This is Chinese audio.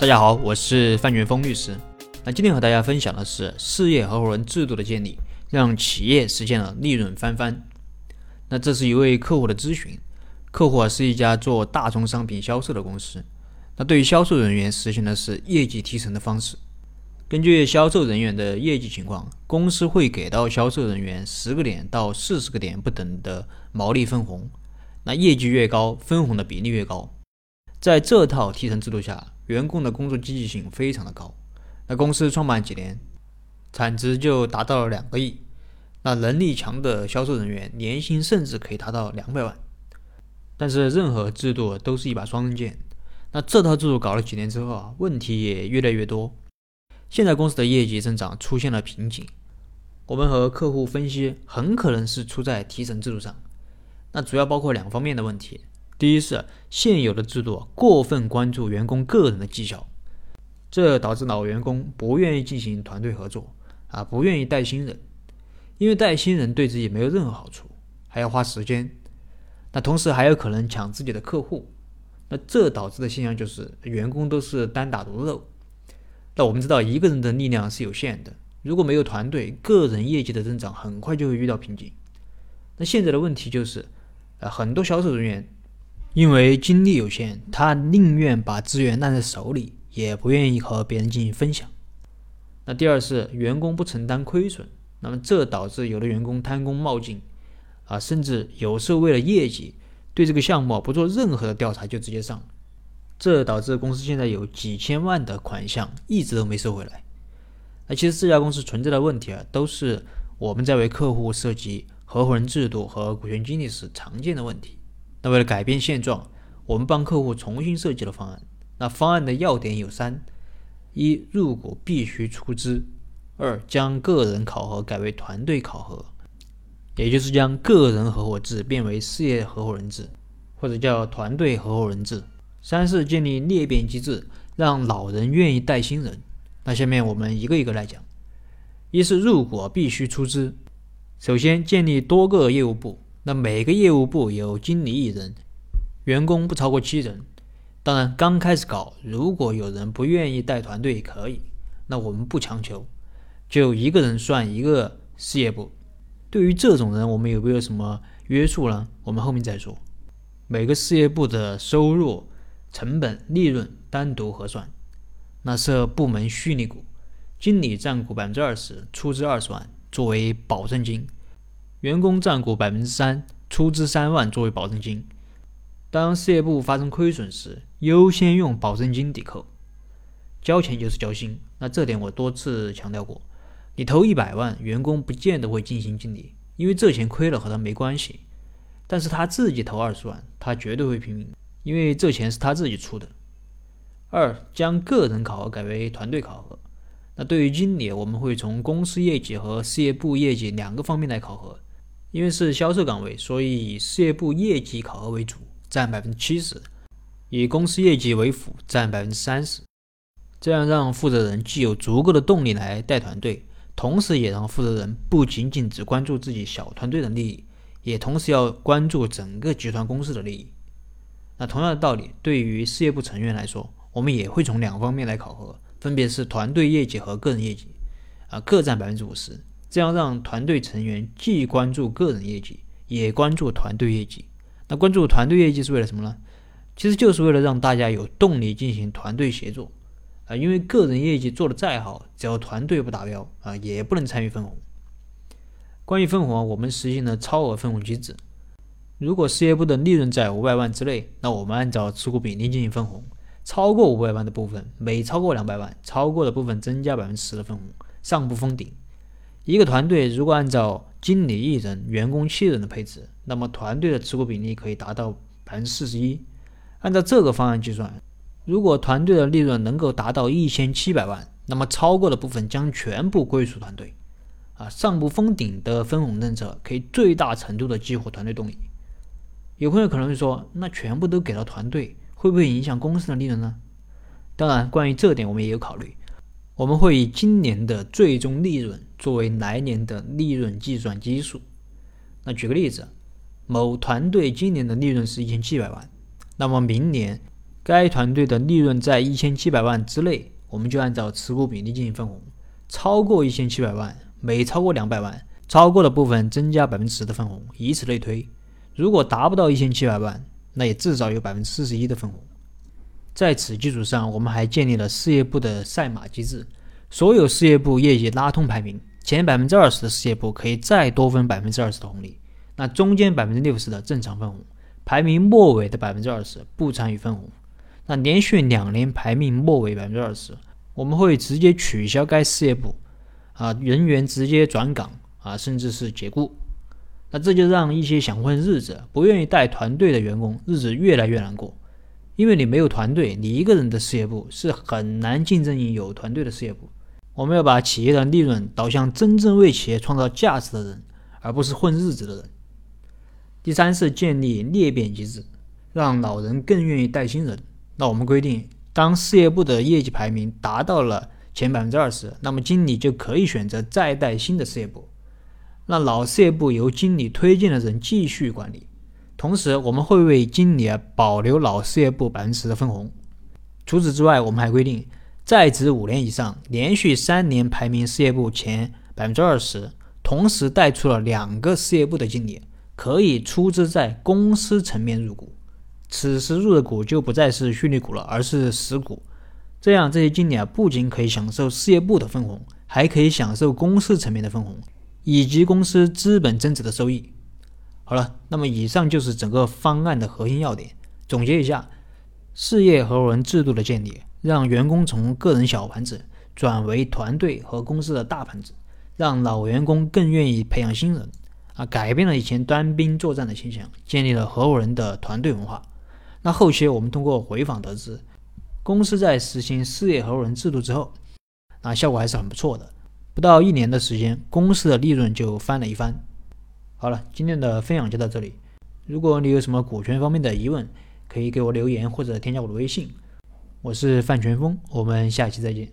大家好，我是范全峰律师。那今天和大家分享的是事业合伙人制度的建立，让企业实现了利润翻番。那这是一位客户的咨询，客户啊是一家做大宗商品销售的公司。那对于销售人员实行的是业绩提成的方式，根据销售人员的业绩情况，公司会给到销售人员十个点到四十个点不等的毛利分红。那业绩越高，分红的比例越高。在这套提成制度下，员工的工作积极性非常的高。那公司创办几年，产值就达到了两个亿。那能力强的销售人员年薪甚至可以达到两百万。但是任何制度都是一把双刃剑。那这套制度搞了几年之后啊，问题也越来越多。现在公司的业绩增长出现了瓶颈。我们和客户分析，很可能是出在提成制度上。那主要包括两方面的问题。第一是现有的制度过分关注员工个人的绩效，这导致老员工不愿意进行团队合作啊，不愿意带新人，因为带新人对自己没有任何好处，还要花时间，那同时还有可能抢自己的客户，那这导致的现象就是员工都是单打独斗。那我们知道一个人的力量是有限的，如果没有团队，个人业绩的增长很快就会遇到瓶颈。那现在的问题就是，呃，很多销售人员。因为精力有限，他宁愿把资源烂在手里，也不愿意和别人进行分享。那第二是员工不承担亏损，那么这导致有的员工贪功冒进，啊，甚至有时候为了业绩，对这个项目不做任何的调查就直接上，这导致公司现在有几千万的款项一直都没收回来。那其实这家公司存在的问题啊，都是我们在为客户设计合伙人制度和股权激励时常见的问题。那为了改变现状，我们帮客户重新设计了方案。那方案的要点有三：一、入股必须出资；二、将个人考核改为团队考核，也就是将个人合伙制变为事业合伙人制，或者叫团队合伙人制；三是建立裂变机制，让老人愿意带新人。那下面我们一个一个来讲。一是入股必须出资，首先建立多个业务部。那每个业务部有经理一人，员工不超过七人。当然，刚开始搞，如果有人不愿意带团队也，可以，那我们不强求，就一个人算一个事业部。对于这种人，我们有没有什么约束呢？我们后面再说。每个事业部的收入、成本、利润单独核算。那设部门虚拟股，经理占股百分之二十，出资二十万作为保证金。员工占股百分之三，出资三万作为保证金。当事业部发生亏损时，优先用保证金抵扣。交钱就是交心，那这点我多次强调过。你投一百万，员工不见得会尽心尽力，因为这钱亏了和他没关系。但是他自己投二十万，他绝对会拼命，因为这钱是他自己出的。二，将个人考核改为团队考核。那对于经理，我们会从公司业绩和事业部业绩两个方面来考核。因为是销售岗位，所以以事业部业绩考核为主，占百分之七十；以公司业绩为辅，占百分之三十。这样让负责人既有足够的动力来带团队，同时也让负责人不仅仅只关注自己小团队的利益，也同时要关注整个集团公司的利益。那同样的道理，对于事业部成员来说，我们也会从两方面来考核，分别是团队业绩和个人业绩，啊，各占百分之五十。这样让团队成员既关注个人业绩，也关注团队业绩。那关注团队业绩是为了什么呢？其实就是为了让大家有动力进行团队协作啊。因为个人业绩做得再好，只要团队不达标啊，也不能参与分红。关于分红，我们实行了超额分红机制。如果事业部的利润在五百万之内，那我们按照持股比例进行分红。超过五百万的部分，每超过两百万，超过的部分增加百分之十的分红，上不封顶。一个团队如果按照经理一人、员工七人的配置，那么团队的持股比例可以达到百分之四十一。按照这个方案计算，如果团队的利润能够达到一千七百万，那么超过的部分将全部归属团队。啊，上不封顶的分红政策可以最大程度的激活团队动力。有朋友可能会说，那全部都给到团队，会不会影响公司的利润呢？当然，关于这点我们也有考虑。我们会以今年的最终利润作为来年的利润计算基数。那举个例子，某团队今年的利润是一千七百万，那么明年该团队的利润在一千七百万之内，我们就按照持股比例进行分红；超过一千七百万，每超过两百万，超过的部分增加百分之十的分红，以此类推。如果达不到一千七百万，那也至少有百分之四十一的分红。在此基础上，我们还建立了事业部的赛马机制，所有事业部业绩拉通排名前百分之二十的事业部可以再多分百分之二十的红利，那中间百分之六十的正常分红，排名末尾的百分之二十不参与分红。那连续两年排名末尾百分之二十，我们会直接取消该事业部啊人员直接转岗啊，甚至是解雇。那这就让一些想混日子、不愿意带团队的员工日子越来越难过，因为你没有团队，你一个人的事业部是很难竞争于有团队的事业部。我们要把企业的利润导向真正为企业创造价值的人，而不是混日子的人。第三是建立裂变机制，让老人更愿意带新人。那我们规定，当事业部的业绩排名达到了前百分之二十，那么经理就可以选择再带新的事业部。那老事业部由经理推荐的人继续管理，同时我们会为经理保留老事业部百分之十的分红。除此之外，我们还规定，在职五年以上、连续三年排名事业部前百分之二十，同时带出了两个事业部的经理，可以出资在公司层面入股。此时入的股就不再是虚拟股了，而是实股。这样，这些经理啊不仅可以享受事业部的分红，还可以享受公司层面的分红。以及公司资本增值的收益。好了，那么以上就是整个方案的核心要点。总结一下，事业合伙人制度的建立，让员工从个人小盘子转为团队和公司的大盘子，让老员工更愿意培养新人，啊，改变了以前单兵作战的现象，建立了合伙人的团队文化。那后期我们通过回访得知，公司在实行事业合伙人制度之后，那效果还是很不错的。不到一年的时间，公司的利润就翻了一番。好了，今天的分享就到这里。如果你有什么股权方面的疑问，可以给我留言或者添加我的微信。我是范全峰，我们下期再见。